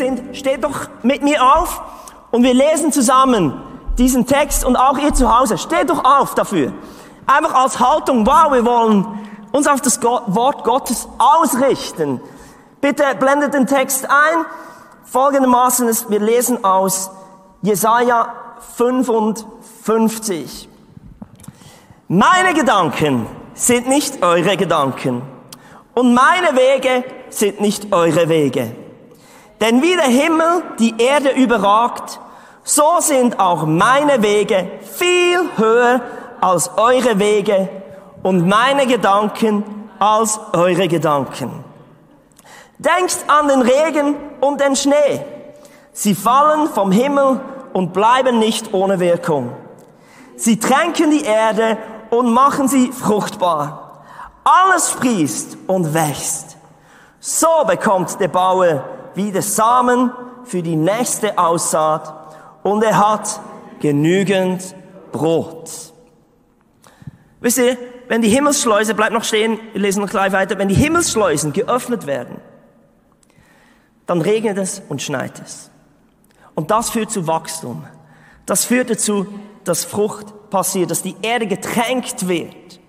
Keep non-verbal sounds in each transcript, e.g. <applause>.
sind, steht doch mit mir auf und wir lesen zusammen diesen Text und auch ihr zu Hause. Steht doch auf dafür. Einfach als Haltung, wow, wir wollen uns auf das Wort Gottes ausrichten. Bitte blendet den Text ein. Folgendermaßen ist, wir lesen aus Jesaja 55. Meine Gedanken sind nicht eure Gedanken und meine Wege sind nicht eure Wege. Denn wie der Himmel die Erde überragt, so sind auch meine Wege viel höher als eure Wege und meine Gedanken als eure Gedanken. Denkt an den Regen und den Schnee. Sie fallen vom Himmel und bleiben nicht ohne Wirkung. Sie tränken die Erde und machen sie fruchtbar. Alles sprießt und wächst. So bekommt der Bauer wieder Samen für die nächste Aussaat und er hat genügend Brot. Wisst ihr, wenn die Himmelsschleuse, bleibt noch stehen, wir lesen noch gleich weiter, wenn die Himmelsschleusen geöffnet werden, dann regnet es und schneit es. Und das führt zu Wachstum. Das führt dazu, dass Frucht passiert, dass die Erde getränkt wird.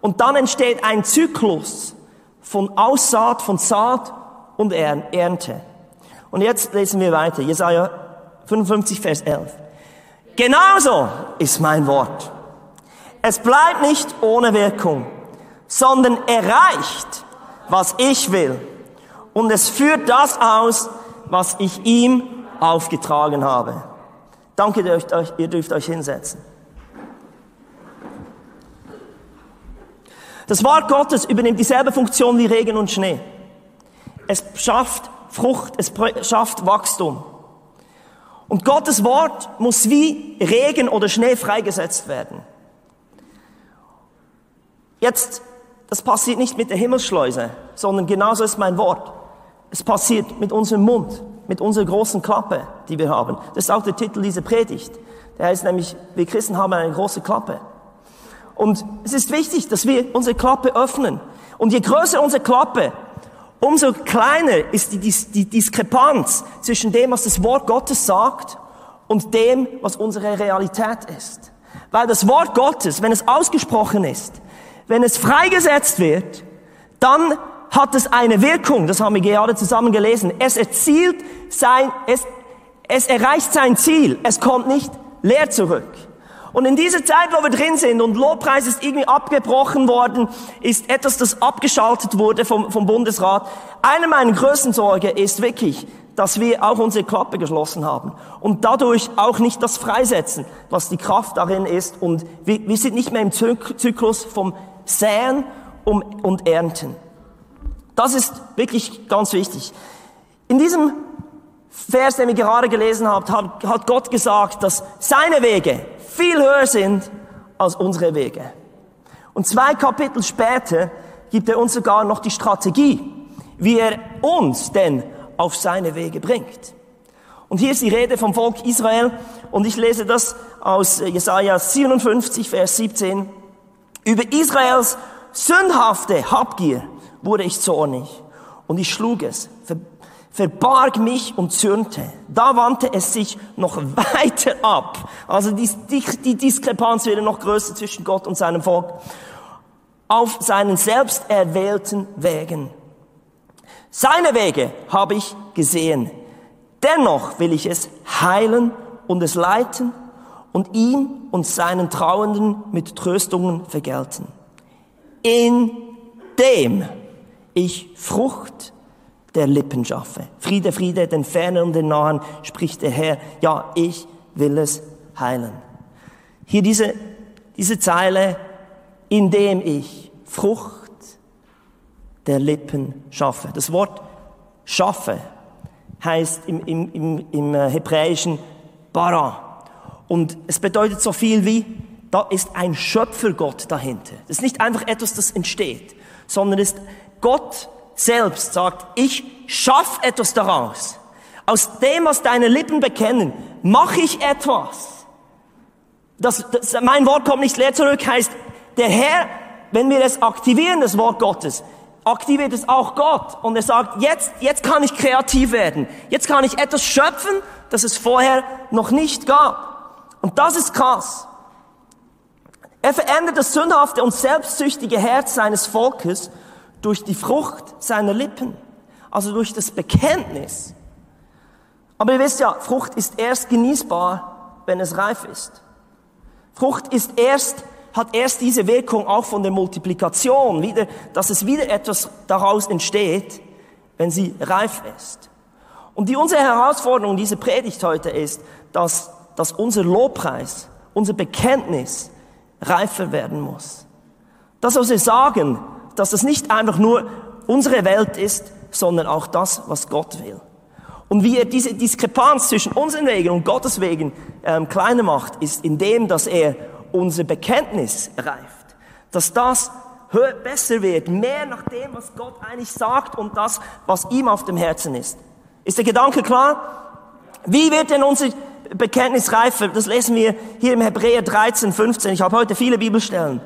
Und dann entsteht ein Zyklus von Aussaat, von Saat und Ernte. Und jetzt lesen wir weiter. Jesaja 55, Vers 11. Genauso ist mein Wort. Es bleibt nicht ohne Wirkung, sondern erreicht, was ich will. Und es führt das aus, was ich ihm aufgetragen habe. Danke, ihr dürft euch hinsetzen. Das Wort Gottes übernimmt dieselbe Funktion wie Regen und Schnee. Es schafft Frucht, es schafft Wachstum. Und Gottes Wort muss wie Regen oder Schnee freigesetzt werden. Jetzt, das passiert nicht mit der Himmelsschleuse, sondern genauso ist mein Wort. Es passiert mit unserem Mund, mit unserer großen Klappe, die wir haben. Das ist auch der Titel dieser Predigt. Der heißt nämlich, wir Christen haben eine große Klappe. Und es ist wichtig, dass wir unsere Klappe öffnen. Und je größer unsere Klappe, umso kleiner ist die, die Diskrepanz zwischen dem, was das Wort Gottes sagt und dem, was unsere Realität ist. Weil das Wort Gottes, wenn es ausgesprochen ist, wenn es freigesetzt wird, dann hat es eine Wirkung. Das haben wir gerade zusammen gelesen. Es erzielt sein, es, es erreicht sein Ziel. Es kommt nicht leer zurück. Und in dieser Zeit, wo wir drin sind und Lobpreis ist irgendwie abgebrochen worden, ist etwas, das abgeschaltet wurde vom, vom Bundesrat. Eine meiner größten Sorge ist wirklich, dass wir auch unsere Klappe geschlossen haben und dadurch auch nicht das freisetzen, was die Kraft darin ist. Und wir, wir sind nicht mehr im Zyklus vom Säen und Ernten. Das ist wirklich ganz wichtig. In diesem Vers, den wir gerade gelesen haben, hat Gott gesagt, dass seine Wege viel höher sind als unsere Wege. Und zwei Kapitel später gibt er uns sogar noch die Strategie, wie er uns denn auf seine Wege bringt. Und hier ist die Rede vom Volk Israel und ich lese das aus Jesaja 57, Vers 17. Über Israels sündhafte Habgier wurde ich zornig und ich schlug es, verbarg mich und zürnte. Da wandte es sich noch weiter ab. Also die, die, die Diskrepanz wird noch größer zwischen Gott und seinem Volk. Auf seinen selbst erwählten Wegen. Seine Wege habe ich gesehen. Dennoch will ich es heilen und es leiten und ihm und seinen Trauenden mit Tröstungen vergelten. In dem ich Frucht der Lippen schaffe. Friede, Friede, den Fernen und den Nahen, spricht der Herr. Ja, ich will es heilen. Hier diese, diese Zeile, indem ich Frucht der Lippen schaffe. Das Wort schaffe heißt im, im, im, im Hebräischen bara. Und es bedeutet so viel wie, da ist ein Schöpfergott dahinter. Das ist nicht einfach etwas, das entsteht, sondern ist Gott selbst sagt, ich schaff etwas daraus. Aus dem, was deine Lippen bekennen, mache ich etwas. Das, das, mein Wort kommt nicht leer zurück, heißt, der Herr, wenn wir es aktivieren, das Wort Gottes, aktiviert es auch Gott. Und er sagt, jetzt, jetzt kann ich kreativ werden. Jetzt kann ich etwas schöpfen, das es vorher noch nicht gab. Und das ist krass. Er verändert das sündhafte und selbstsüchtige Herz seines Volkes durch die Frucht seiner Lippen. Also durch das Bekenntnis. Aber ihr wisst ja, Frucht ist erst genießbar, wenn es reif ist. Frucht ist erst hat erst diese Wirkung auch von der Multiplikation, wieder, dass es wieder etwas daraus entsteht, wenn sie reif ist. Und die, unsere Herausforderung, diese Predigt heute ist, dass, dass unser Lobpreis, unser Bekenntnis reifer werden muss. Dass wir sagen, dass das nicht einfach nur unsere Welt ist, sondern auch das, was Gott will. Und wie er diese Diskrepanz zwischen unseren Wegen und Gottes Wegen ähm, kleiner macht, ist indem, dass er unser Bekenntnis reift, dass das besser wird, mehr nach dem, was Gott eigentlich sagt und das, was ihm auf dem Herzen ist. Ist der Gedanke klar? Wie wird denn unser Bekenntnis reifer? Das lesen wir hier im Hebräer 13, 15. Ich habe heute viele Bibelstellen.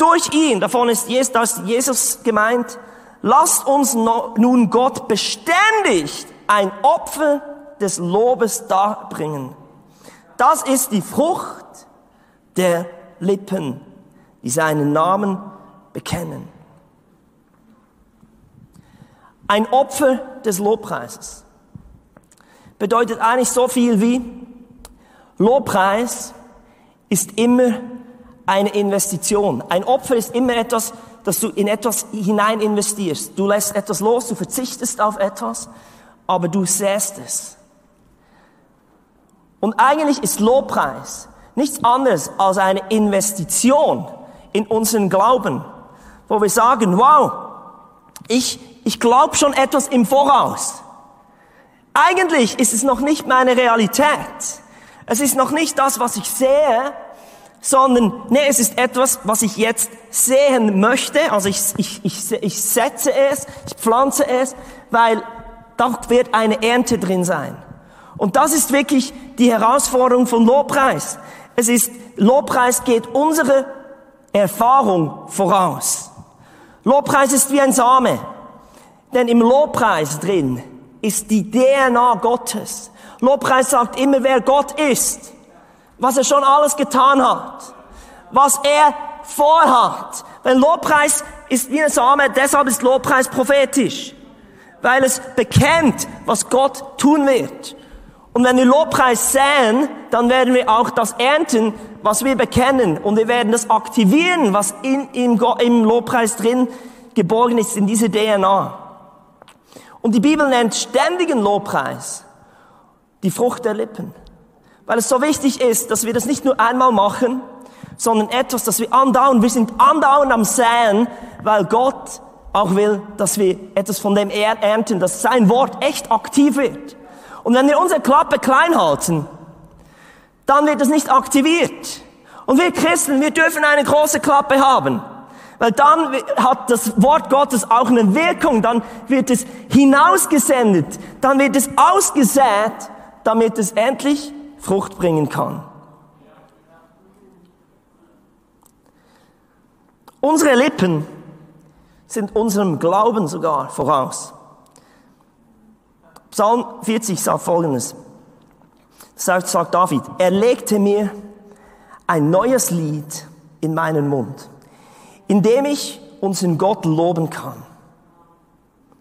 Durch ihn, davon ist Jesus gemeint, lasst uns nun Gott beständig ein Opfer des Lobes darbringen. Das ist die Frucht der Lippen, die seinen Namen bekennen. Ein Opfer des Lobpreises bedeutet eigentlich so viel wie Lobpreis ist immer eine Investition. Ein Opfer ist immer etwas, dass du in etwas hinein investierst. Du lässt etwas los, du verzichtest auf etwas, aber du säst es. Und eigentlich ist Lobpreis nichts anderes als eine Investition in unseren Glauben, wo wir sagen, wow, ich, ich glaube schon etwas im Voraus. Eigentlich ist es noch nicht meine Realität. Es ist noch nicht das, was ich sehe, sondern nee, es ist etwas, was ich jetzt sehen möchte. Also ich, ich, ich, ich setze es, ich pflanze es, weil da wird eine Ernte drin sein. Und das ist wirklich die Herausforderung von Lobpreis. Es ist, Lobpreis geht unsere Erfahrung voraus. Lobpreis ist wie ein Same. Denn im Lobpreis drin ist die DNA Gottes. Lobpreis sagt immer, wer Gott ist, was er schon alles getan hat, was er vorhat. Wenn Lobpreis ist wie ein Same, deshalb ist Lobpreis prophetisch, weil es bekennt, was Gott tun wird. Und wenn wir Lobpreis säen, dann werden wir auch das ernten, was wir bekennen. Und wir werden das aktivieren, was in, im, im Lobpreis drin geborgen ist, in diese DNA. Und die Bibel nennt ständigen Lobpreis die Frucht der Lippen. Weil es so wichtig ist, dass wir das nicht nur einmal machen, sondern etwas, das wir andauern. Wir sind andauernd am Säen, weil Gott auch will, dass wir etwas von dem ernten, dass sein Wort echt aktiv wird. Und wenn wir unsere Klappe klein halten, dann wird es nicht aktiviert. Und wir Christen, wir dürfen eine große Klappe haben. Weil dann hat das Wort Gottes auch eine Wirkung, dann wird es hinausgesendet, dann wird es ausgesät, damit es endlich Frucht bringen kann. Unsere Lippen sind unserem Glauben sogar voraus. Psalm 40 sagt folgendes. Sagt, sagt David, er legte mir ein neues Lied in meinen Mund, in dem ich unseren Gott loben kann.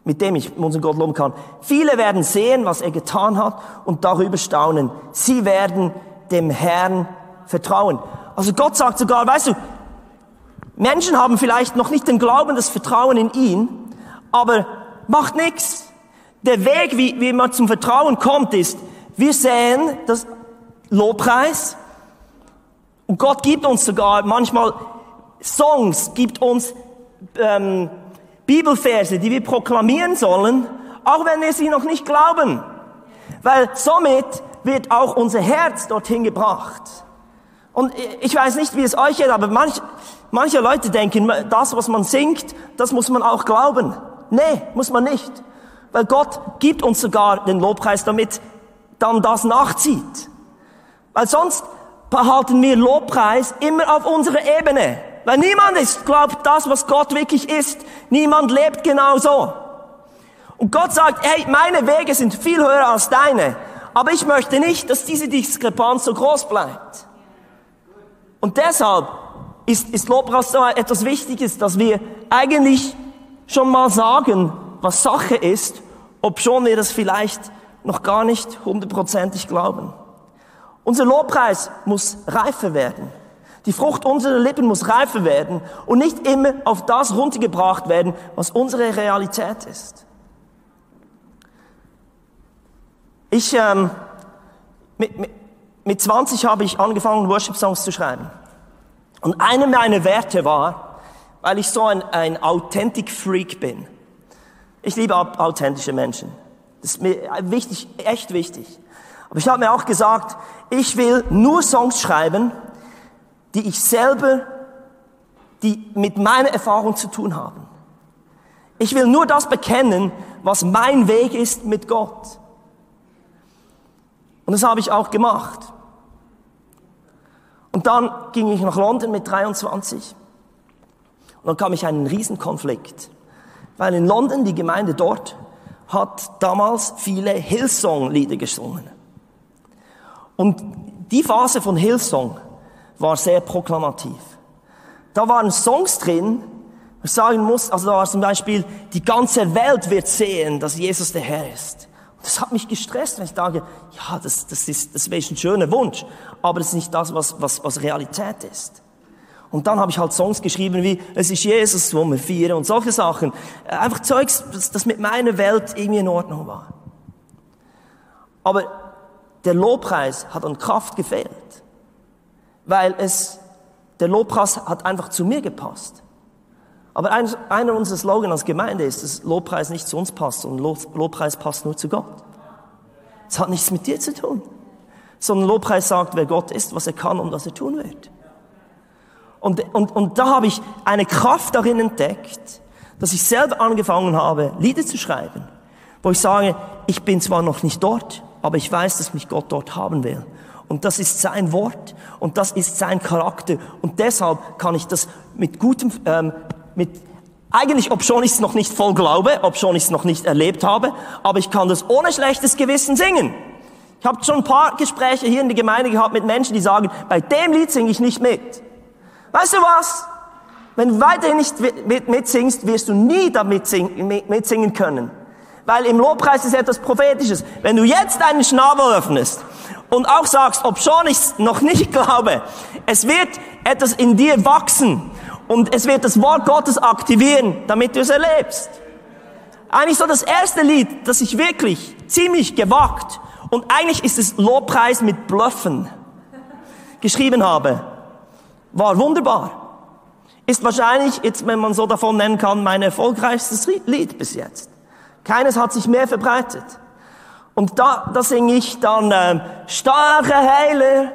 Mit dem ich unseren Gott loben kann. Viele werden sehen, was er getan hat und darüber staunen. Sie werden dem Herrn vertrauen. Also Gott sagt sogar, weißt du, Menschen haben vielleicht noch nicht den Glauben, das Vertrauen in ihn, aber macht nichts der Weg, wie, wie man zum Vertrauen kommt, ist, wir sehen das Lobpreis und Gott gibt uns sogar manchmal Songs, gibt uns ähm, Bibelverse, die wir proklamieren sollen, auch wenn wir sie noch nicht glauben. Weil somit wird auch unser Herz dorthin gebracht. Und ich weiß nicht, wie es euch geht, aber manch, manche Leute denken, das, was man singt, das muss man auch glauben. Nee, muss man nicht. Weil Gott gibt uns sogar den Lobpreis, damit dann das nachzieht. Weil sonst behalten wir Lobpreis immer auf unserer Ebene. Weil niemand ist, glaubt das, was Gott wirklich ist. Niemand lebt genau so. Und Gott sagt, hey, meine Wege sind viel höher als deine. Aber ich möchte nicht, dass diese Diskrepanz so groß bleibt. Und deshalb ist, ist Lobpreis so etwas Wichtiges, dass wir eigentlich schon mal sagen, was Sache ist, ob schon wir das vielleicht noch gar nicht hundertprozentig glauben. Unser Lobpreis muss reifer werden. Die Frucht unserer Lippen muss reifer werden und nicht immer auf das runtergebracht werden, was unsere Realität ist. Ich, ähm, mit, mit, mit 20 habe ich angefangen, Worship-Songs zu schreiben. Und einer meiner Werte war, weil ich so ein, ein Authentic-Freak bin. Ich liebe authentische Menschen. Das ist mir wichtig, echt wichtig. Aber ich habe mir auch gesagt, ich will nur Songs schreiben, die ich selber, die mit meiner Erfahrung zu tun haben. Ich will nur das bekennen, was mein Weg ist mit Gott. Und das habe ich auch gemacht. Und dann ging ich nach London mit 23. Und dann kam ich einen Riesenkonflikt. Weil in London, die Gemeinde dort, hat damals viele Hillsong-Lieder gesungen. Und die Phase von Hillsong war sehr proklamativ. Da waren Songs drin, ich sagen muss, also da war zum Beispiel, die ganze Welt wird sehen, dass Jesus der Herr ist. Das hat mich gestresst, wenn ich sage, ja, das, das ist, das wäre ein schöner Wunsch, aber das ist nicht das, was, was, was Realität ist. Und dann habe ich halt Songs geschrieben wie, es ist Jesus, wo wir feiern und solche Sachen. Äh, einfach Zeugs, das mit meiner Welt irgendwie in Ordnung war. Aber der Lobpreis hat an Kraft gefehlt, weil es, der Lobpreis hat einfach zu mir gepasst. Aber ein, einer unserer Slogan als Gemeinde ist, dass Lobpreis nicht zu uns passt und Lobpreis passt nur zu Gott. Es hat nichts mit dir zu tun, sondern Lobpreis sagt, wer Gott ist, was er kann und was er tun wird. Und, und, und da habe ich eine Kraft darin entdeckt, dass ich selber angefangen habe, Lieder zu schreiben, wo ich sage, ich bin zwar noch nicht dort, aber ich weiß, dass mich Gott dort haben will. Und das ist sein Wort und das ist sein Charakter. Und deshalb kann ich das mit gutem, ähm, mit eigentlich, ob schon ich es noch nicht voll glaube, ob schon ich es noch nicht erlebt habe, aber ich kann das ohne schlechtes Gewissen singen. Ich habe schon ein paar Gespräche hier in der Gemeinde gehabt mit Menschen, die sagen, bei dem Lied singe ich nicht mit. Weißt du was? Wenn du weiterhin nicht mitsingst, wirst du nie damit mitsingen können. Weil im Lobpreis ist etwas Prophetisches. Wenn du jetzt deinen Schnabel öffnest und auch sagst, ob schon ich noch nicht <laughs> glaube, es wird etwas in dir wachsen und es wird das Wort Gottes aktivieren, damit du es erlebst. Eigentlich so das erste Lied, das ich wirklich ziemlich gewagt und eigentlich ist es Lobpreis mit Bluffen geschrieben habe, war wunderbar. Ist wahrscheinlich, jetzt, wenn man so davon nennen kann, mein erfolgreichstes Lied bis jetzt. Keines hat sich mehr verbreitet. Und da, da singe ich dann, ähm, starke Heiler,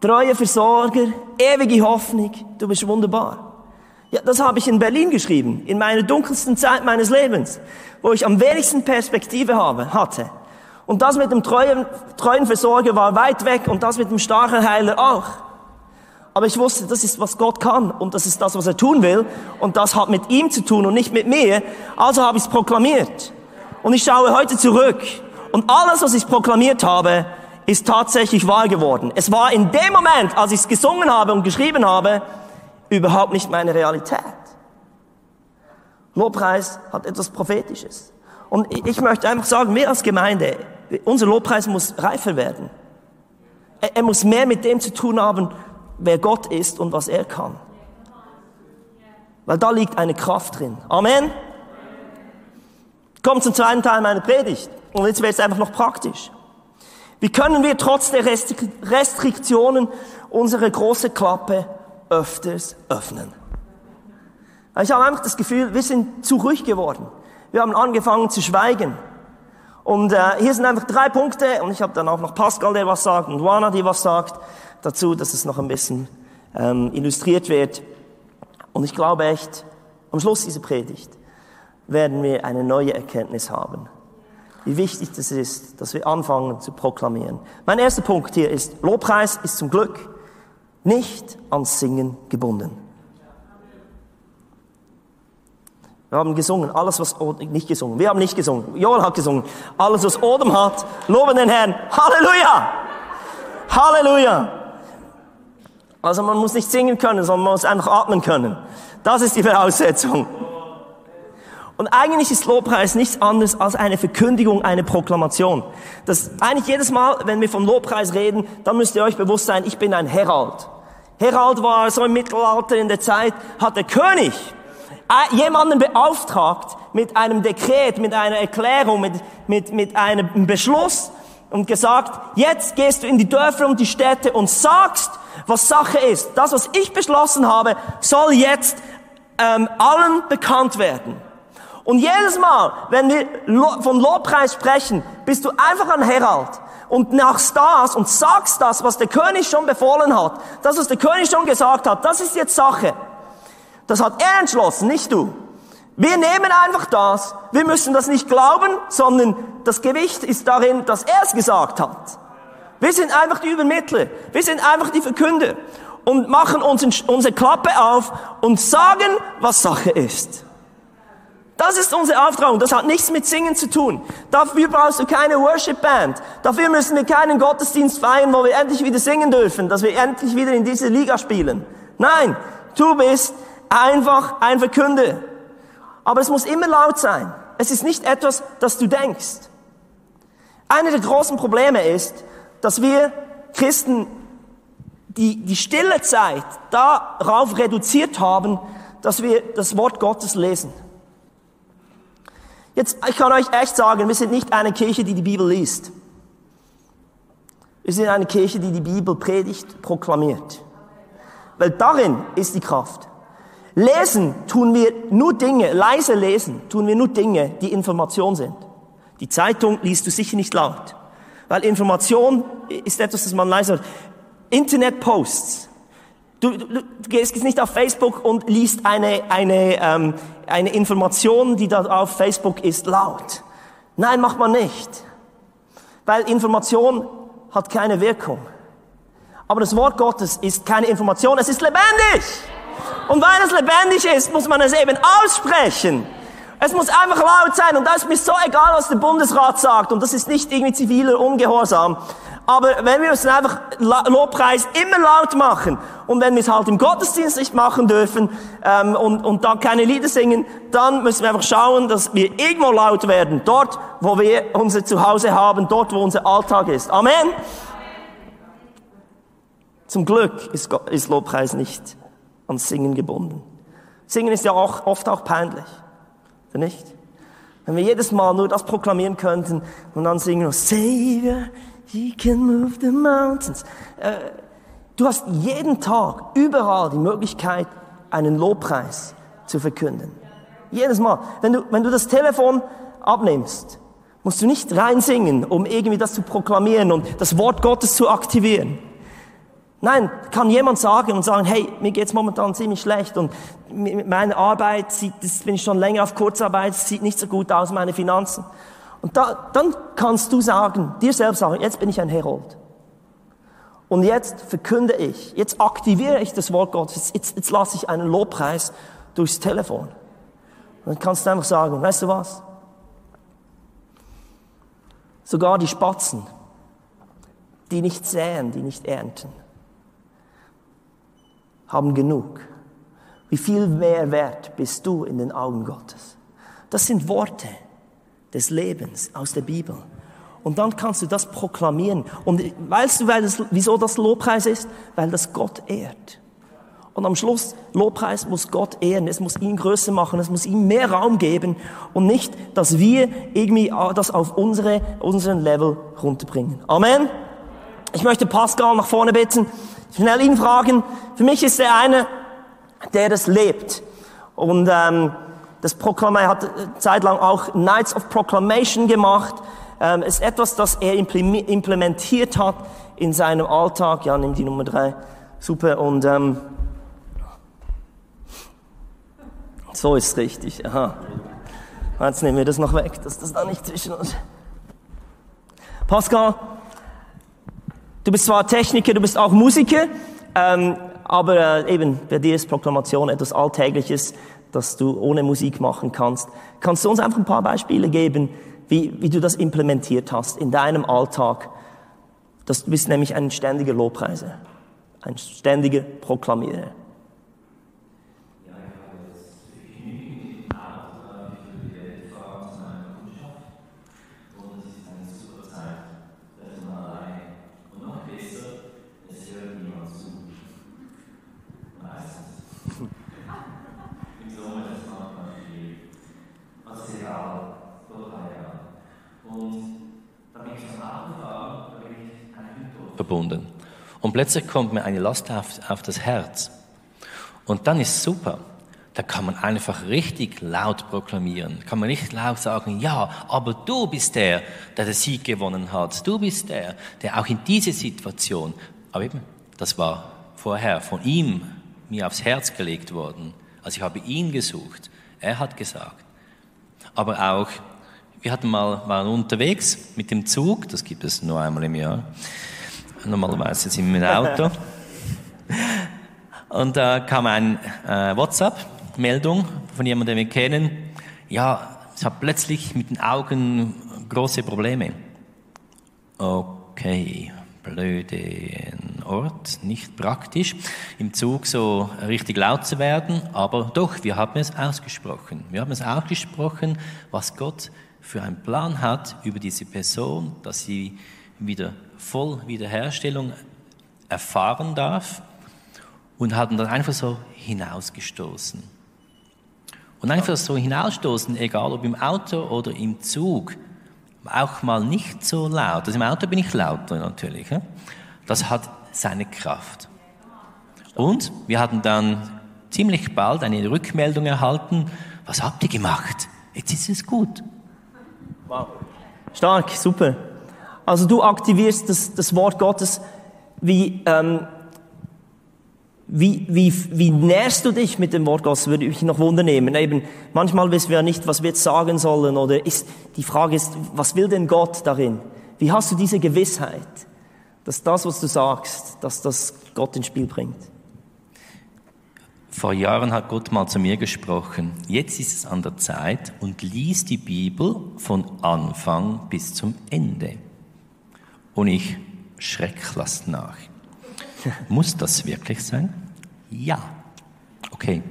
treue Versorger, ewige Hoffnung, du bist wunderbar. Ja, das habe ich in Berlin geschrieben, in meiner dunkelsten Zeit meines Lebens, wo ich am wenigsten Perspektive habe, hatte. Und das mit dem treuen, treuen Versorger war weit weg und das mit dem starken Heiler auch. Aber ich wusste, das ist, was Gott kann und das ist das, was er tun will und das hat mit ihm zu tun und nicht mit mir. Also habe ich es proklamiert. Und ich schaue heute zurück und alles, was ich proklamiert habe, ist tatsächlich wahr geworden. Es war in dem Moment, als ich es gesungen habe und geschrieben habe, überhaupt nicht meine Realität. Lobpreis hat etwas Prophetisches. Und ich möchte einfach sagen, wir als Gemeinde, unser Lobpreis muss reifer werden. Er muss mehr mit dem zu tun haben, wer Gott ist und was er kann. Weil da liegt eine Kraft drin. Amen. Kommt zum zweiten Teil meiner Predigt. Und jetzt wird es einfach noch praktisch. Wie können wir trotz der Restriktionen unsere große Klappe öfters öffnen? Ich habe einfach das Gefühl, wir sind zu ruhig geworden. Wir haben angefangen zu schweigen. Und äh, hier sind einfach drei Punkte und ich habe dann auch noch Pascal, der was sagt und Juana, die was sagt dazu, dass es noch ein bisschen ähm, illustriert wird. Und ich glaube echt, am Schluss dieser Predigt werden wir eine neue Erkenntnis haben, wie wichtig das ist, dass wir anfangen zu proklamieren. Mein erster Punkt hier ist, Lobpreis ist zum Glück nicht ans Singen gebunden. Wir haben gesungen, alles was nicht gesungen, wir haben nicht gesungen, Joel hat gesungen, alles was Odem hat, loben den Herrn, Halleluja! Halleluja! Also man muss nicht singen können, sondern man muss einfach atmen können. Das ist die Voraussetzung. Und eigentlich ist Lobpreis nichts anderes als eine Verkündigung, eine Proklamation. Das eigentlich jedes Mal, wenn wir vom Lobpreis reden, dann müsst ihr euch bewusst sein, ich bin ein Herald. Herald war so im Mittelalter in der Zeit, hat der König äh, jemanden beauftragt mit einem Dekret, mit einer Erklärung, mit, mit, mit einem Beschluss und gesagt, jetzt gehst du in die Dörfer und die Städte und sagst, was Sache ist. Das, was ich beschlossen habe, soll jetzt ähm, allen bekannt werden. Und jedes Mal, wenn wir von Lobpreis sprechen, bist du einfach ein Herald und machst das und sagst das, was der König schon befohlen hat. Das, was der König schon gesagt hat, das ist jetzt Sache. Das hat er entschlossen, nicht du. Wir nehmen einfach das. Wir müssen das nicht glauben, sondern das Gewicht ist darin, dass er es gesagt hat. Wir sind einfach die Übermittler. Wir sind einfach die Verkünder und machen unsere Klappe auf und sagen, was Sache ist. Das ist unser Auftrag und das hat nichts mit Singen zu tun. Dafür brauchst du keine Worship Band. Dafür müssen wir keinen Gottesdienst feiern, wo wir endlich wieder singen dürfen, dass wir endlich wieder in diese Liga spielen. Nein, du bist einfach ein Verkünder. Aber es muss immer laut sein. Es ist nicht etwas, das du denkst. Einer der großen Probleme ist, dass wir Christen die, die stille Zeit darauf reduziert haben, dass wir das Wort Gottes lesen. Jetzt, ich kann euch echt sagen, wir sind nicht eine Kirche, die die Bibel liest. Wir sind eine Kirche, die die Bibel predigt, proklamiert. Weil darin ist die Kraft. Lesen tun wir nur Dinge, leise lesen tun wir nur Dinge, die Information sind. Die Zeitung liest du sicher nicht laut. Weil Information ist etwas, das man leise hört. Internet-Posts. Du, du, du gehst nicht auf Facebook und liest eine, eine, ähm, eine Information, die da auf Facebook ist, laut. Nein, macht man nicht. Weil Information hat keine Wirkung. Aber das Wort Gottes ist keine Information, es ist lebendig. Und weil es lebendig ist, muss man es eben aussprechen. Es muss einfach laut sein und da ist mir so egal, was der Bundesrat sagt und das ist nicht irgendwie ziviler Ungehorsam. Aber wenn wir es einfach Lobpreis immer laut machen und wenn wir es halt im Gottesdienst nicht machen dürfen ähm, und, und dann keine Lieder singen, dann müssen wir einfach schauen, dass wir irgendwo laut werden. Dort, wo wir unser Zuhause haben, dort, wo unser Alltag ist. Amen. Zum Glück ist, ist Lobpreis nicht ans Singen gebunden. Singen ist ja auch oft auch peinlich. Nicht? Wenn wir jedes Mal nur das proklamieren könnten und dann singen wir Savior, He can move the mountains. Äh, du hast jeden Tag überall die Möglichkeit, einen Lobpreis zu verkünden. Jedes Mal. Wenn du, wenn du das Telefon abnimmst, musst du nicht reinsingen, um irgendwie das zu proklamieren und das Wort Gottes zu aktivieren. Nein, kann jemand sagen und sagen, hey, mir geht's momentan ziemlich schlecht und meine Arbeit sieht, das bin ich schon länger auf Kurzarbeit, sieht nicht so gut aus, meine Finanzen. Und da, dann kannst du sagen, dir selbst sagen, jetzt bin ich ein Herold. Und jetzt verkünde ich, jetzt aktiviere ich das Wort Gottes, jetzt, jetzt lasse ich einen Lobpreis durchs Telefon. Und dann kannst du einfach sagen, weißt du was? Sogar die Spatzen, die nicht säen, die nicht ernten, haben genug. Wie viel mehr wert bist du in den Augen Gottes? Das sind Worte des Lebens aus der Bibel. Und dann kannst du das proklamieren. Und weißt du, weil das, wieso das Lobpreis ist? Weil das Gott ehrt. Und am Schluss, Lobpreis muss Gott ehren, es muss ihn größer machen, es muss ihm mehr Raum geben und nicht, dass wir irgendwie das auf unsere, unseren Level runterbringen. Amen. Ich möchte Pascal nach vorne bitten, schnell ihn fragen. Für mich ist er einer, der das lebt. Und ähm, das Proklamieren hat zeitlang auch Nights of Proclamation gemacht. Ähm, ist etwas, das er implementiert hat in seinem Alltag. Ja, nimm die Nummer drei. Super. Und ähm, so ist richtig. Aha. Jetzt nehmen wir das noch weg, dass das da nicht zwischen uns. Pascal, du bist zwar Techniker, du bist auch Musiker, ähm, aber äh, eben bei dir ist Proklamation etwas Alltägliches das du ohne Musik machen kannst. Kannst du uns einfach ein paar Beispiele geben, wie, wie du das implementiert hast in deinem Alltag? Das, du bist nämlich ein ständiger Lobpreiser, ein ständiger Proklamierer. Verbunden. Und plötzlich kommt mir eine Last auf, auf das Herz. Und dann ist super. Da kann man einfach richtig laut proklamieren. Kann man nicht laut sagen, ja, aber du bist der, der den Sieg gewonnen hat. Du bist der, der auch in diese Situation, aber eben, das war vorher von ihm mir aufs Herz gelegt worden. Also ich habe ihn gesucht. Er hat gesagt. Aber auch, wir hatten mal, waren unterwegs mit dem Zug, das gibt es nur einmal im Jahr. Normalerweise sind wir im Auto. <laughs> Und da kam ein äh, WhatsApp-Meldung von jemandem, den wir kennen. Ja, ich habe plötzlich mit den Augen große Probleme. Okay, blöden Ort, nicht praktisch, im Zug so richtig laut zu werden, aber doch, wir haben es ausgesprochen. Wir haben es ausgesprochen, was Gott für einen Plan hat über diese Person, dass sie wieder voll Wiederherstellung erfahren darf und hatten dann einfach so hinausgestoßen. Und einfach so hinausstoßen, egal ob im Auto oder im Zug, auch mal nicht so laut. Also im Auto bin ich lauter natürlich. Das hat seine Kraft. Und wir hatten dann ziemlich bald eine Rückmeldung erhalten. Was habt ihr gemacht? Jetzt ist es gut. Wow. Stark, super. Also du aktivierst das, das Wort Gottes. Wie, ähm, wie, wie, wie nährst du dich mit dem Wort Gottes, würde ich noch wundernehmen. Eben, manchmal wissen wir ja nicht, was wir jetzt sagen sollen, oder ist, die Frage ist, was will denn Gott darin? Wie hast du diese Gewissheit, dass das, was du sagst, dass das Gott ins Spiel bringt? Vor Jahren hat Gott mal zu mir gesprochen. Jetzt ist es an der Zeit und lies die Bibel von Anfang bis zum Ende. Und ich schreck lass nach. <laughs> Muss das wirklich sein? Ja. Okay.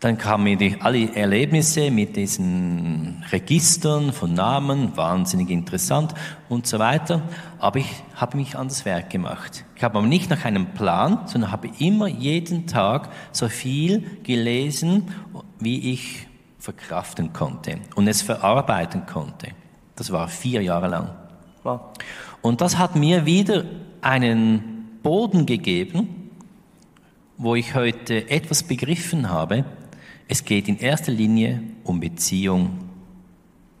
Dann kamen mir die, alle Erlebnisse mit diesen Registern von Namen, wahnsinnig interessant und so weiter. Aber ich habe mich an das Werk gemacht. Ich habe aber nicht nach einem Plan, sondern habe immer jeden Tag so viel gelesen, wie ich verkraften konnte und es verarbeiten konnte. Das war vier Jahre lang. Und das hat mir wieder einen Boden gegeben, wo ich heute etwas begriffen habe. Es geht in erster Linie um Beziehung,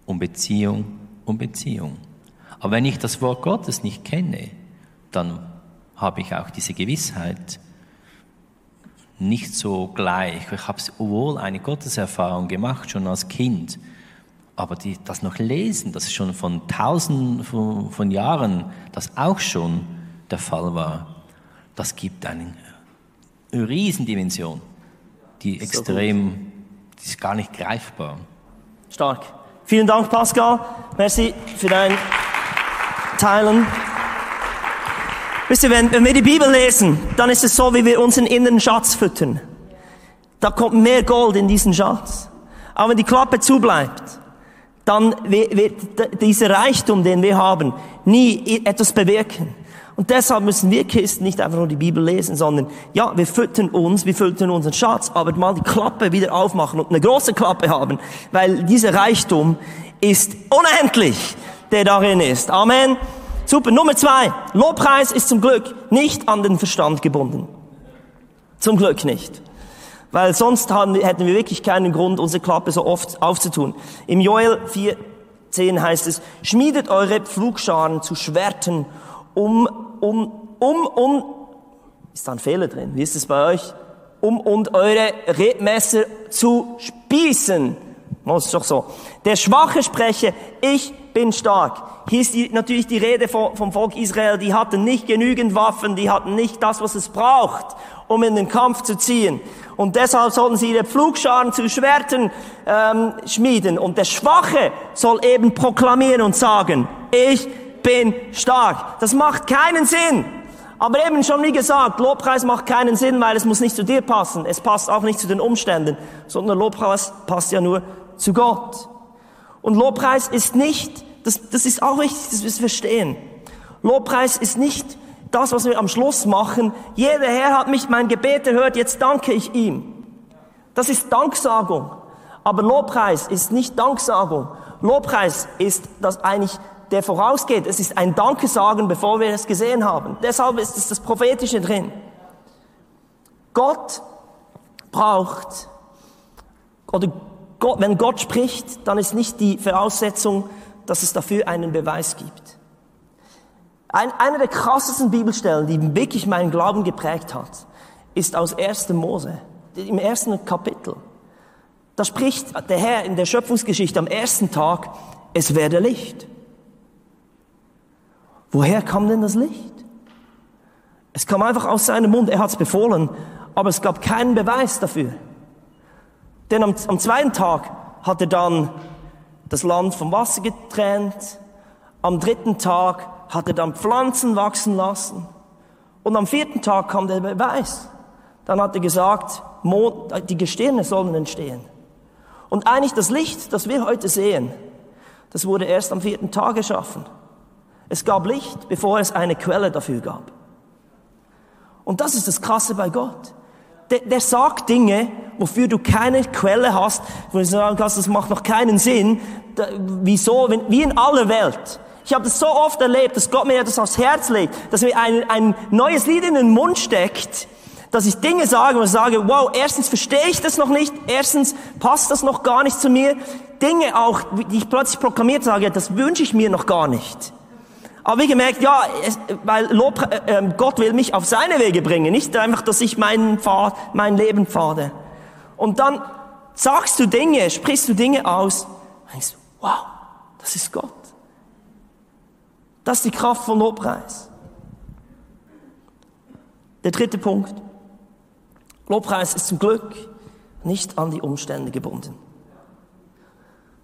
um Beziehung, um Beziehung. Aber wenn ich das Wort Gottes nicht kenne, dann habe ich auch diese Gewissheit nicht so gleich. Ich habe wohl eine Gotteserfahrung gemacht, schon als Kind. Aber die, das noch lesen, das schon von tausenden von, von Jahren, das auch schon der Fall war, das gibt eine Riesendimension, die extrem, die ist gar nicht greifbar. Stark. Vielen Dank, Pascal. Merci für dein Teilen. Wisst ihr, wenn, wenn wir die Bibel lesen, dann ist es so, wie wir unseren inneren Schatz füttern. Da kommt mehr Gold in diesen Schatz. Aber wenn die Klappe zubleibt, dann wird dieser Reichtum, den wir haben, nie etwas bewirken. Und deshalb müssen wir Christen nicht einfach nur die Bibel lesen, sondern ja, wir füttern uns, wir füttern unseren Schatz, aber mal die Klappe wieder aufmachen und eine große Klappe haben, weil dieser Reichtum ist unendlich, der darin ist. Amen. Super. Nummer zwei. Lobpreis ist zum Glück nicht an den Verstand gebunden. Zum Glück nicht. Weil sonst hätten wir wirklich keinen Grund, unsere Klappe so oft aufzutun. Im Joel 4,10 heißt es, schmiedet eure Pflugscharen zu Schwerten, um, um, um, um, ist da ein Fehler drin? Wie ist es bei euch? Um und eure Rebmesser zu spießen. Oh, ist doch so. Der Schwache spreche, ich bin stark. Hier ist die, natürlich die Rede vom, vom Volk Israel, die hatten nicht genügend Waffen, die hatten nicht das, was es braucht, um in den Kampf zu ziehen. Und deshalb sollten sie ihre Pflugscharen zu Schwertern ähm, schmieden. Und der Schwache soll eben proklamieren und sagen, ich bin stark. Das macht keinen Sinn. Aber eben schon wie gesagt, Lobpreis macht keinen Sinn, weil es muss nicht zu dir passen. Es passt auch nicht zu den Umständen, sondern Lobpreis passt ja nur zu Gott. Und Lobpreis ist nicht, das, das ist auch wichtig, dass wir es verstehen. Lobpreis ist nicht das, was wir am Schluss machen. Jeder Herr hat mich mein Gebet erhört, jetzt danke ich ihm. Das ist Danksagung. Aber Lobpreis ist nicht Danksagung. Lobpreis ist das eigentlich der vorausgeht. Es ist ein Danke sagen, bevor wir es gesehen haben. Deshalb ist es das Prophetische drin. Gott braucht, oder Gott, wenn Gott spricht, dann ist nicht die Voraussetzung, dass es dafür einen Beweis gibt. Ein, eine der krassesten Bibelstellen, die wirklich meinen Glauben geprägt hat, ist aus 1. Mose, im ersten Kapitel. Da spricht der Herr in der Schöpfungsgeschichte am ersten Tag, es werde Licht. Woher kam denn das Licht? Es kam einfach aus seinem Mund, er hat es befohlen, aber es gab keinen Beweis dafür. Denn am, am zweiten Tag hat er dann das Land vom Wasser getrennt, am dritten Tag hat er dann Pflanzen wachsen lassen und am vierten Tag kam der Beweis. Dann hat er gesagt, die Gestirne sollen entstehen. Und eigentlich das Licht, das wir heute sehen, das wurde erst am vierten Tag geschaffen. Es gab Licht, bevor es eine Quelle dafür gab. Und das ist das Krasse bei Gott. Der, der sagt Dinge, wofür du keine Quelle hast, wo du sagen kannst, das macht noch keinen Sinn. Da, wieso? Wenn, wie in aller Welt. Ich habe das so oft erlebt, dass Gott mir das aufs Herz legt, dass mir ein, ein neues Lied in den Mund steckt, dass ich Dinge sage und sage, wow, erstens verstehe ich das noch nicht, erstens passt das noch gar nicht zu mir. Dinge auch, die ich plötzlich proklamiert sage, das wünsche ich mir noch gar nicht. Aber wie gemerkt, ja, es, weil Lob, äh, ähm, Gott will mich auf seine Wege bringen, nicht einfach, dass ich meinen Pfad, mein Leben pfade. Und dann sagst du Dinge, sprichst du Dinge aus, denkst, wow, das ist Gott. Das ist die Kraft von Lobpreis. Der dritte Punkt. Lobpreis ist zum Glück nicht an die Umstände gebunden.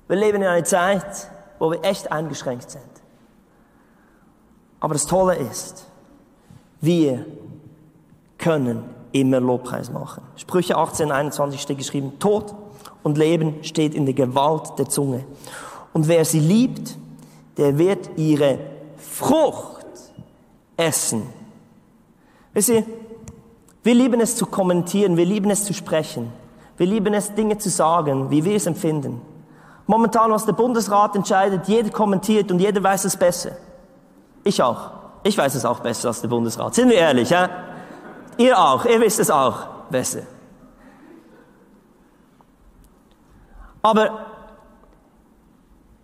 Wir leben in einer Zeit, wo wir echt eingeschränkt sind. Aber das Tolle ist, wir können immer Lobpreis machen. Sprüche 18, 21 steht geschrieben, Tod und Leben steht in der Gewalt der Zunge. Und wer sie liebt, der wird ihre Frucht essen. Wisst ihr, wir lieben es zu kommentieren, wir lieben es zu sprechen, wir lieben es Dinge zu sagen, wie wir es empfinden. Momentan, was der Bundesrat entscheidet, jeder kommentiert und jeder weiß es besser. Ich auch. Ich weiß es auch besser als der Bundesrat. Sind wir ehrlich, ja? Ihr auch. Ihr wisst es auch besser. Aber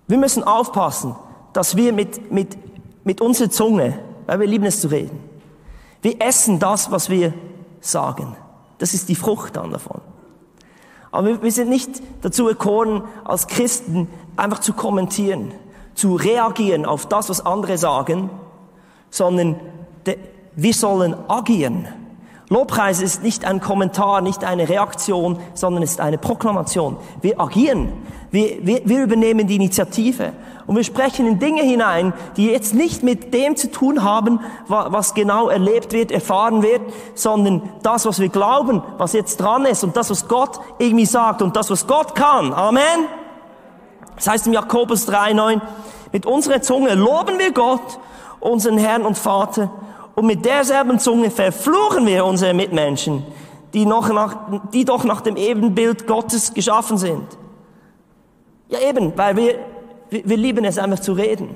wir müssen aufpassen, dass wir mit, mit, mit unserer Zunge, weil wir lieben es zu reden, wir essen das, was wir sagen. Das ist die Frucht dann davon. Aber wir, wir sind nicht dazu erkoren, als Christen einfach zu kommentieren zu reagieren auf das, was andere sagen, sondern wir sollen agieren. Lobpreis ist nicht ein Kommentar, nicht eine Reaktion, sondern ist eine Proklamation. Wir agieren. Wir, wir, wir übernehmen die Initiative. Und wir sprechen in Dinge hinein, die jetzt nicht mit dem zu tun haben, was genau erlebt wird, erfahren wird, sondern das, was wir glauben, was jetzt dran ist und das, was Gott irgendwie sagt und das, was Gott kann. Amen. Das heißt im Jakobus 3,9, mit unserer Zunge loben wir Gott, unseren Herrn und Vater, und mit derselben Zunge verfluchen wir unsere Mitmenschen, die, noch nach, die doch nach dem Ebenbild Gottes geschaffen sind. Ja eben, weil wir, wir lieben es einfach zu reden.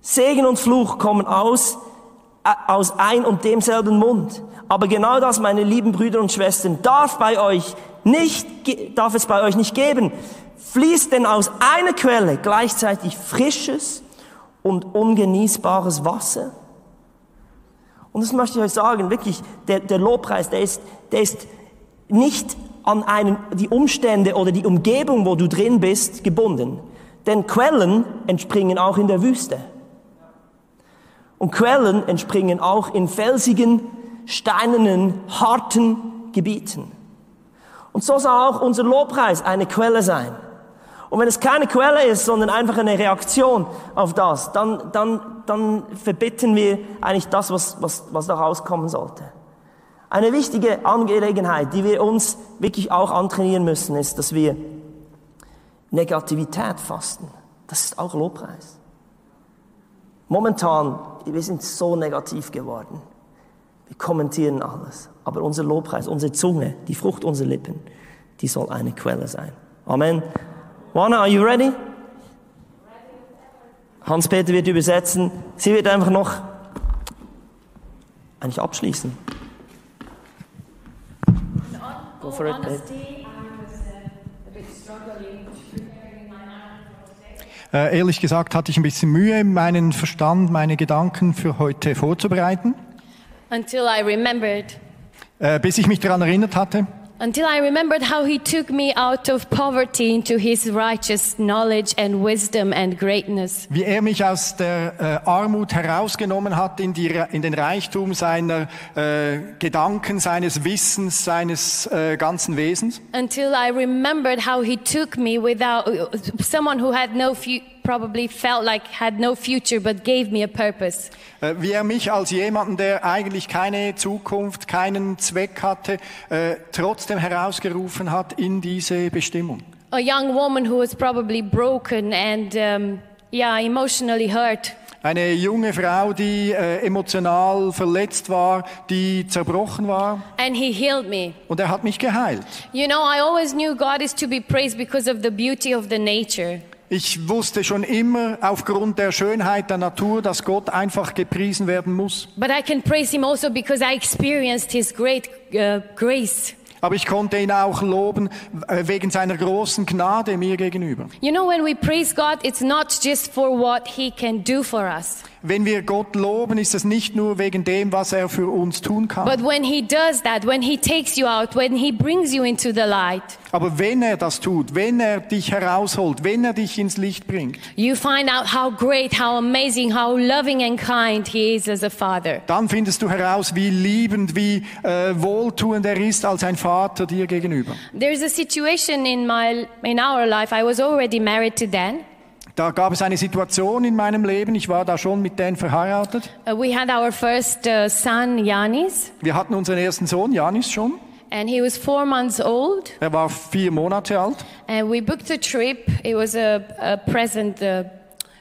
Segen und Fluch kommen aus, äh, aus ein und demselben Mund. Aber genau das, meine lieben Brüder und Schwestern, darf bei euch nicht, darf es bei euch nicht geben fließt denn aus einer Quelle gleichzeitig frisches und ungenießbares Wasser? Und das möchte ich euch sagen, wirklich, der, der Lobpreis, der ist, der ist nicht an einen, die Umstände oder die Umgebung, wo du drin bist, gebunden. Denn Quellen entspringen auch in der Wüste. Und Quellen entspringen auch in felsigen, steinernen, harten Gebieten. Und so soll auch unser Lobpreis eine Quelle sein. Und wenn es keine Quelle ist, sondern einfach eine Reaktion auf das, dann, dann, dann verbitten wir eigentlich das, was, was, was da rauskommen sollte. Eine wichtige Angelegenheit, die wir uns wirklich auch antrainieren müssen, ist, dass wir Negativität fasten. Das ist auch Lobpreis. Momentan, wir sind so negativ geworden. Wir kommentieren alles. Aber unser Lobpreis, unsere Zunge, die Frucht unserer Lippen, die soll eine Quelle sein. Amen. Juana, are you ready? Hans-Peter wird übersetzen. Sie wird einfach noch eigentlich abschließen. Go for it, babe. Äh, ehrlich gesagt hatte ich ein bisschen Mühe, meinen Verstand, meine Gedanken für heute vorzubereiten, Until I remembered. äh, bis ich mich daran erinnert hatte, Until I remembered how he took me out of poverty into his righteous knowledge and wisdom and greatness. wie er mich aus der äh, Armut herausgenommen hat in, die, in den Reichtum seiner äh, Gedanken, seines Wissens, seines äh, ganzen Wesens. Until I remembered how he took me without someone who had no fu- probably felt like had no future but gave me a purpose. Äh, wie er mich als jemanden, der eigentlich keine Zukunft, keinen Zweck hatte, äh, trotzdem herausgerufen hat in diese Bestimmung. A young woman who was probably broken and um, yeah, emotionally hurt. Eine junge Frau, die äh, emotional verletzt war, die zerbrochen war And he healed me. und er hat mich geheilt. You know, I always knew God is to be praised because of the beauty of the nature. Ich wusste schon immer aufgrund der Schönheit der Natur, dass Gott einfach gepriesen werden muss. But I can praise him also because I experienced his great uh, grace. Aber ich konnte ihn auch loben äh, wegen seiner großen Gnade mir gegenüber. You know, when we praise God, it's not just for what he can do for us, Wenn wir Gott loben, ist es nicht nur wegen dem, was er für uns tun kann. but when he does that, when he takes you out, when he brings you into the light, Aber wenn er das tut, wenn er dich herausholt, wenn er dich ins Licht bringt, you find out how great, how amazing, how loving and kind he is as a father. dann findest du heraus, wie liebend, wie äh, wohltuend er ist als ein Vater dir gegenüber. There's a situation in my in our life. I was already married to Dan. Da gab es eine Situation in meinem Leben, ich war da schon mit Dan verheiratet. Uh, we had our first uh, son, Yanis, Wir hatten unseren ersten Sohn, Janis, schon. and he was four months old. Er war vier Monate alt. And we booked a trip. It was a, a present uh,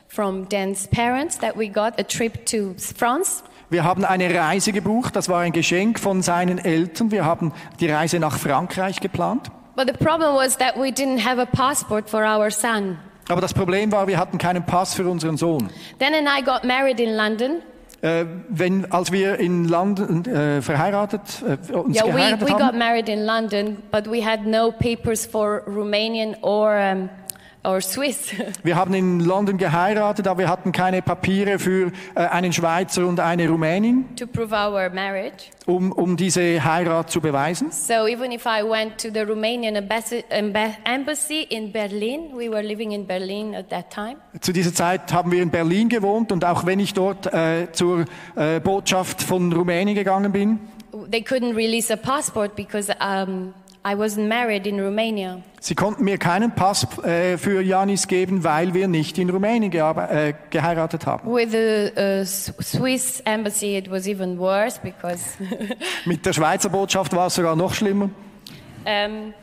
from Dan's parents that we got, a trip to France. Wir haben eine Reise gebucht, das war ein Geschenk von seinen Eltern. Wir haben die Reise nach Frankreich geplant. But the problem was that we didn't have a passport for our son. Aber das Problem war, wir hatten keinen Pass für unseren Sohn. Dan and I got married in London. Äh, wenn, als wir in London äh, verheiratet, äh, uns Yeah, we, geheiratet we got haben, married in London, but we had no papers for Romanian or, um, or Swiss. <laughs> wir haben in London geheiratet, aber wir hatten keine Papiere für äh, einen Schweizer und eine Rumänin, to prove our marriage. um, um diese Heirat zu beweisen. So even if I went to the Romanian embassy in Berlin, we were living in Berlin at that time. Zu dieser Zeit haben wir in Berlin gewohnt und auch wenn ich dort äh, zur äh, Botschaft von Rumänien gegangen bin, They couldn't release a passport because um, I wasn't married in Romania. sie konnten mir keinen Pass äh, für Janis geben, weil wir nicht in Rumänien äh, geheiratet haben. With the uh, Swiss embassy, it was even worse because. <laughs> Mit der Schweizer Botschaft war es sogar noch schlimmer. um,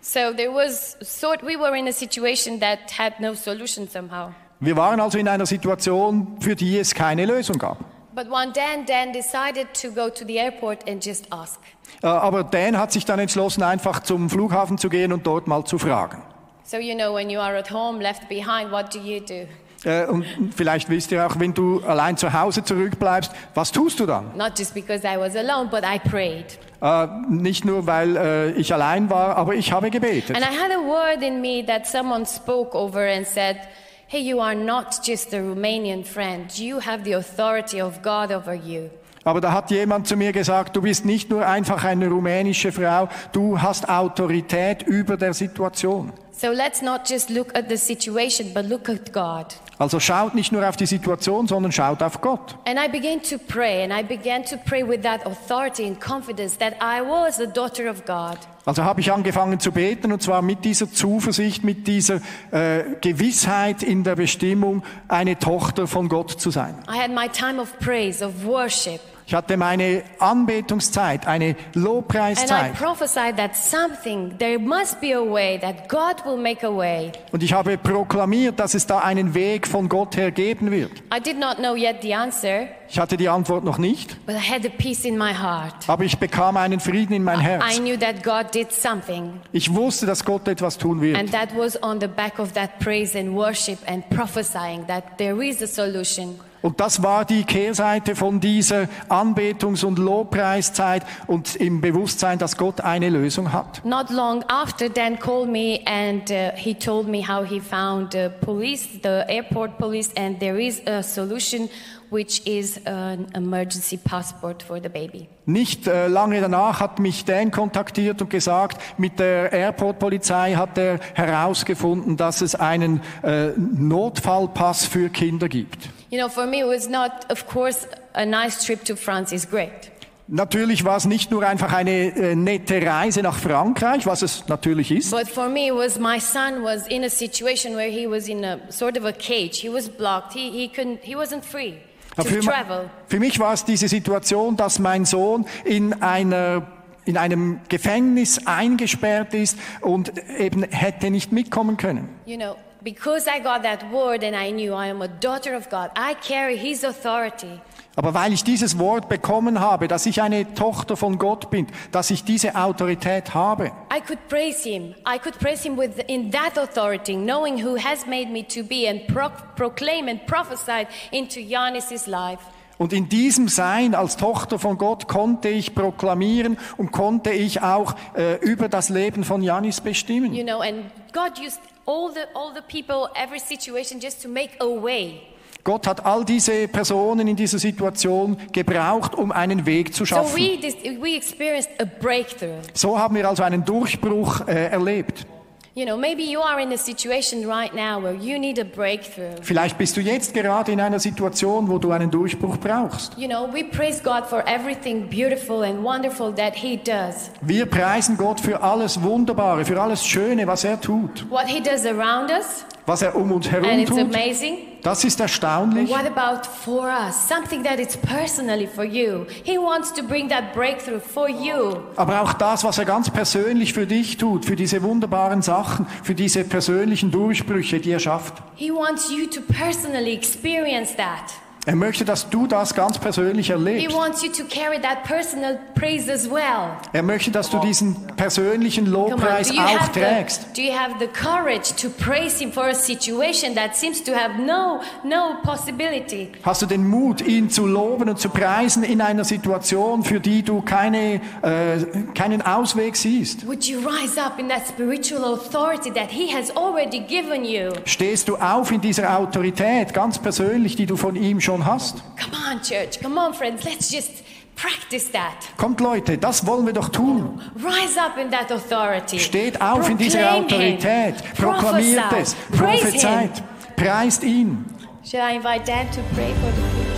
so there was sort. We were in a situation that had no solution somehow. Wir waren also in einer Situation, für die es keine Lösung gab. But one day, Dan decided to go to the airport and just ask. Äh, Aber Dan hat sich dann entschlossen, einfach zum Flughafen zu gehen und dort mal zu fragen. So you know, when you are at home, left behind, what do you do? Äh, Und vielleicht wisst ihr auch, wenn du allein zu Hause zurückbleibst, was tust du dann? Not just because I was alone, but I prayed. Äh, Nicht nur, weil äh, ich allein war, aber ich habe gebetet. And I had a word in me that someone spoke over and said, Hey, you are not just a Romanian friend. You have the authority of God over you. Aber da hat jemand zu mir gesagt, du bist nicht nur einfach eine rumänische Frau, du hast Autorität über der Situation. So let's not just look at the situation, but look at God. Also schaut nicht nur auf die Situation, sondern schaut auf Gott. And I began to pray, and I began to pray with that authority and confidence that I was a daughter of God. Also habe ich angefangen zu beten und zwar mit dieser Zuversicht, mit dieser äh, Gewissheit in der Bestimmung, eine Tochter von Gott zu sein. I had my time of praise, of worship. Ich hatte meine Anbetungszeit, eine Lobpreiszeit. Und ich habe proklamiert, dass es da einen Weg von Gott her geben wird. I did not know yet the answer, Ich hatte die Antwort noch nicht, but I had a peace in my heart. aber ich bekam einen Frieden in mein I Herz. knew that God did something, Ich wusste, dass Gott etwas tun wird. and that was on the back of that praise and worship and prophesying that there is a solution. Und das war die Kehrseite von dieser Anbetungs- und Lobpreiszeit und im Bewusstsein, dass Gott eine Lösung hat. Not long after, Dan called me and uh, he told me how he found the police, the airport police, and there is a solution, which is an emergency passport for the baby. Nicht äh, lange danach hat mich Dan kontaktiert und gesagt, mit der Airport-Polizei hat er herausgefunden, dass es einen äh, Notfallpass für Kinder gibt. You know, for me, it was not, of course, a nice trip to France is great. Natürlich war es nicht nur einfach eine äh, nette Reise nach Frankreich, was es natürlich ist. But for me, it was my son was in a situation where he was in a sort of a cage. He was blocked. He, he couldn't, he wasn't free Für, für mich war es diese Situation, dass mein Sohn in einer in einem Gefängnis eingesperrt ist und eben hätte nicht mitkommen können. You know, because I got that word and I knew I am a daughter of God, I carry his authority. Aber weil ich dieses Wort bekommen habe, dass ich eine Tochter von Gott bin, dass ich diese Autorität habe, I could praise him. I could praise him with in that authority, knowing who has made me to be and pro- proclaim and prophesy into Giannis's life. und in diesem Sein als Tochter von Gott konnte ich proklamieren und konnte ich auch äh, über das Leben von Janis bestimmen. You know, and God used all the all the people, every situation just to make a way. Gott hat all diese Personen in dieser Situation gebraucht, um einen Weg zu So schaffen. we dis- we experienced a breakthrough. So haben wir also einen Durchbruch äh, erlebt. Vielleicht bist du jetzt gerade in einer Situation, wo du einen Durchbruch brauchst. Wir preisen Gott für alles Wunderbare, für alles Schöne, was er tut, What He does around us, was er um uns herum and it's tut. amazing. Das ist erstaunlich. What about for us? Something that is personally for you. He wants to bring that breakthrough for you. Aber auch das, was er ganz persönlich für dich tut, für diese wunderbaren Sachen, für diese persönlichen Durchbrüche, die er schafft. He wants you to personally experience that. Er möchte, dass du das ganz persönlich He erlebst. wants you to carry that personal praise as well. Er möchte, dass du diesen persönlichen Lobpreis do you, auch have trägst. the, do you have the courage to praise Him for a situation that seems to have no, no possibility? Hast du den Mut, ihn zu loben und zu preisen in einer Situation, für die du keine, äh, keinen Ausweg siehst? Would you rise up in that spiritual authority that He has already given you? Stehst du auf in dieser Autorität, ganz persönlich, die du von ihm schon hast? Come on, church. Come on, friends. Let's just practice that. Kommt Leute, das wollen wir doch tun. Rise up in that authority. Steht auf in dieser Proclaim Autorität, Him. proklamiert Prophesy. es, prophezeit, preist ihn. Should I invite Dan to pray for the people?